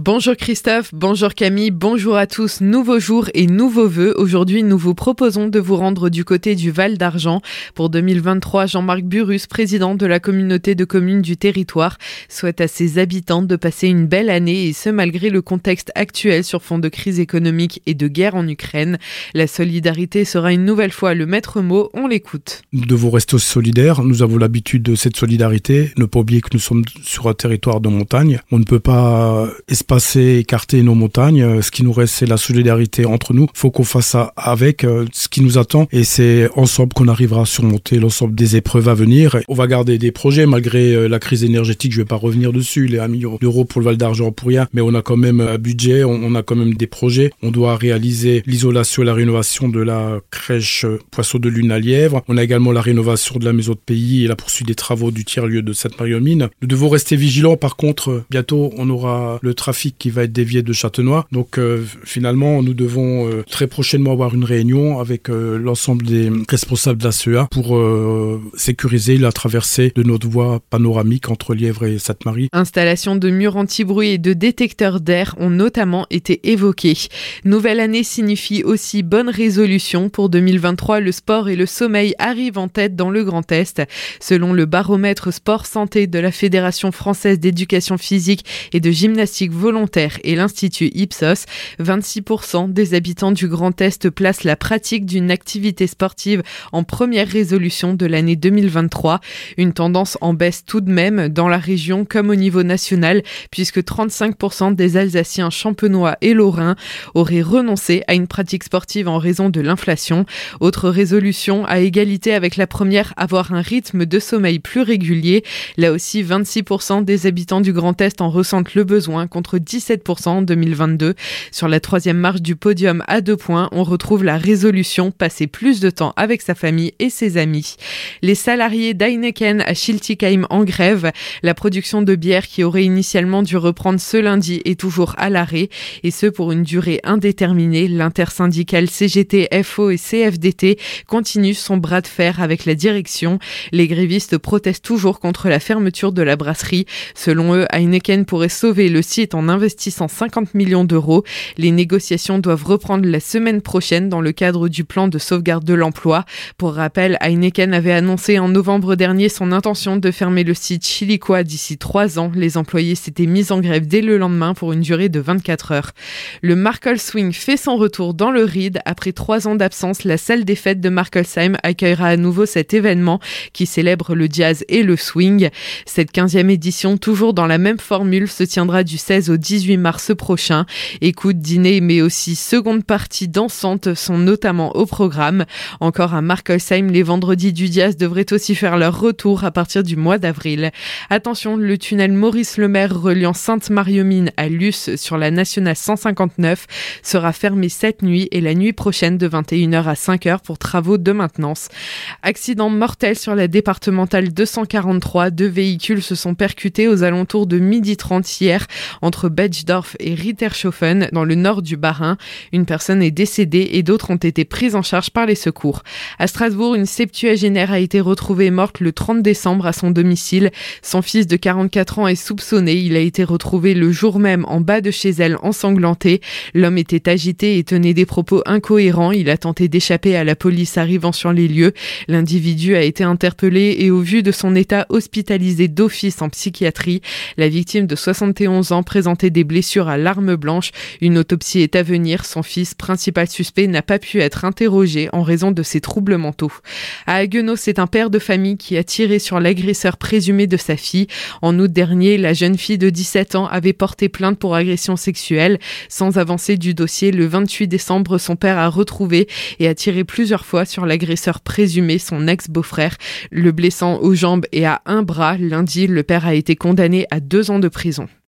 Bonjour Christophe, bonjour Camille, bonjour à tous. Nouveau jour et nouveaux vœux. Aujourd'hui, nous vous proposons de vous rendre du côté du Val d'Argent. Pour 2023, Jean-Marc Burus, président de la communauté de communes du territoire, souhaite à ses habitants de passer une belle année et ce malgré le contexte actuel sur fond de crise économique et de guerre en Ukraine. La solidarité sera une nouvelle fois le maître mot. On l'écoute. Nous devons rester solidaires. Nous avons l'habitude de cette solidarité. Ne pas oublier que nous sommes sur un territoire de montagne. On ne peut pas passer, écarter nos montagnes. Euh, ce qui nous reste, c'est la solidarité entre nous. Faut qu'on fasse ça avec euh, ce qui nous attend et c'est ensemble qu'on arrivera à surmonter l'ensemble des épreuves à venir. On va garder des projets malgré euh, la crise énergétique. Je vais pas revenir dessus. Les 1 million d'euros pour le Val d'Argent pour rien, mais on a quand même un budget, on a quand même des projets. On doit réaliser l'isolation et la rénovation de la crèche Poisson de Lune à Lièvre. On a également la rénovation de la maison de pays et la poursuite des travaux du tiers-lieu de Sainte-Marie-aux-Mines. Nous devons rester vigilants. Par contre, bientôt, on aura le trafic qui va être dévié de Châtenois. Donc euh, finalement, nous devons euh, très prochainement avoir une réunion avec euh, l'ensemble des responsables de la CEA pour sécuriser la traversée de notre voie panoramique entre Lièvre et Sainte-Marie. Installation de murs anti-bruit et de détecteurs d'air ont notamment été évoqués. Nouvelle année signifie aussi bonne résolution. Pour 2023, le sport et le sommeil arrivent en tête dans le Grand Est. Selon le baromètre sport santé de la Fédération française d'éducation physique et de gymnastique volontaire, et l'Institut Ipsos, 26% des habitants du Grand Est placent la pratique d'une activité sportive en première résolution de l'année 2023. Une tendance en baisse tout de même dans la région comme au niveau national, puisque 35% des Alsaciens champenois et lorrains auraient renoncé à une pratique sportive en raison de l'inflation. Autre résolution, à égalité avec la première, avoir un rythme de sommeil plus régulier. Là aussi, 26% des habitants du Grand Est en ressentent le besoin contre 17% en 2022. Sur la troisième marche du podium à deux points, on retrouve la résolution passer plus de temps avec sa famille et ses amis. Les salariés d'Heineken à Schiltigheim en grève. La production de bière qui aurait initialement dû reprendre ce lundi est toujours à l'arrêt et ce pour une durée indéterminée. L'intersyndicale CGT, FO et CFDT continue son bras de fer avec la direction. Les grévistes protestent toujours contre la fermeture de la brasserie. Selon eux, Heineken pourrait sauver le site en investissant 50 millions d'euros. Les négociations doivent reprendre la semaine prochaine dans le cadre du plan de sauvegarde de l'emploi. Pour rappel, Heineken avait annoncé en novembre dernier son intention de fermer le site chilicois d'ici trois ans. Les employés s'étaient mis en grève dès le lendemain pour une durée de 24 heures. Le Markle Swing fait son retour dans le RID. Après trois ans d'absence, la salle des fêtes de Markelsheim accueillera à nouveau cet événement qui célèbre le jazz et le swing. Cette 15e édition, toujours dans la même formule, se tiendra du 16 au 18 mars prochain. Écoute, dîner, mais aussi seconde partie dansante sont notamment au programme. Encore à Markelsheim, les vendredis du Diaz devraient aussi faire leur retour à partir du mois d'avril. Attention, le tunnel Maurice Lemaire reliant Sainte-Marie-aux-Mines à Luce sur la nationale 159 sera fermé cette nuit et la nuit prochaine de 21h à 5h pour travaux de maintenance. Accident mortel sur la départementale 243. Deux véhicules se sont percutés aux alentours de midi 30 hier entre Betzdorf et Rittershofen dans le nord du Bas-Rhin. Une personne est décédée et d'autres ont été prises en charge par les secours. À Strasbourg, une septuagénaire a été retrouvée morte le 30 décembre à son domicile. Son fils de 44 ans est soupçonné. Il a été retrouvé le jour même en bas de chez elle ensanglanté. L'homme était agité et tenait des propos incohérents. Il a tenté d'échapper à la police arrivant sur les lieux. L'individu a été interpellé et au vu de son état hospitalisé d'office en psychiatrie, la victime de 71 ans présente des blessures à l'arme blanche. Une autopsie est à venir. Son fils, principal suspect, n'a pas pu être interrogé en raison de ses troubles mentaux. À Haguenau, c'est un père de famille qui a tiré sur l'agresseur présumé de sa fille. En août dernier, la jeune fille de 17 ans avait porté plainte pour agression sexuelle. Sans avancer du dossier, le 28 décembre, son père a retrouvé et a tiré plusieurs fois sur l'agresseur présumé, son ex-beau-frère, le blessant aux jambes et à un bras. Lundi, le père a été condamné à deux ans de prison.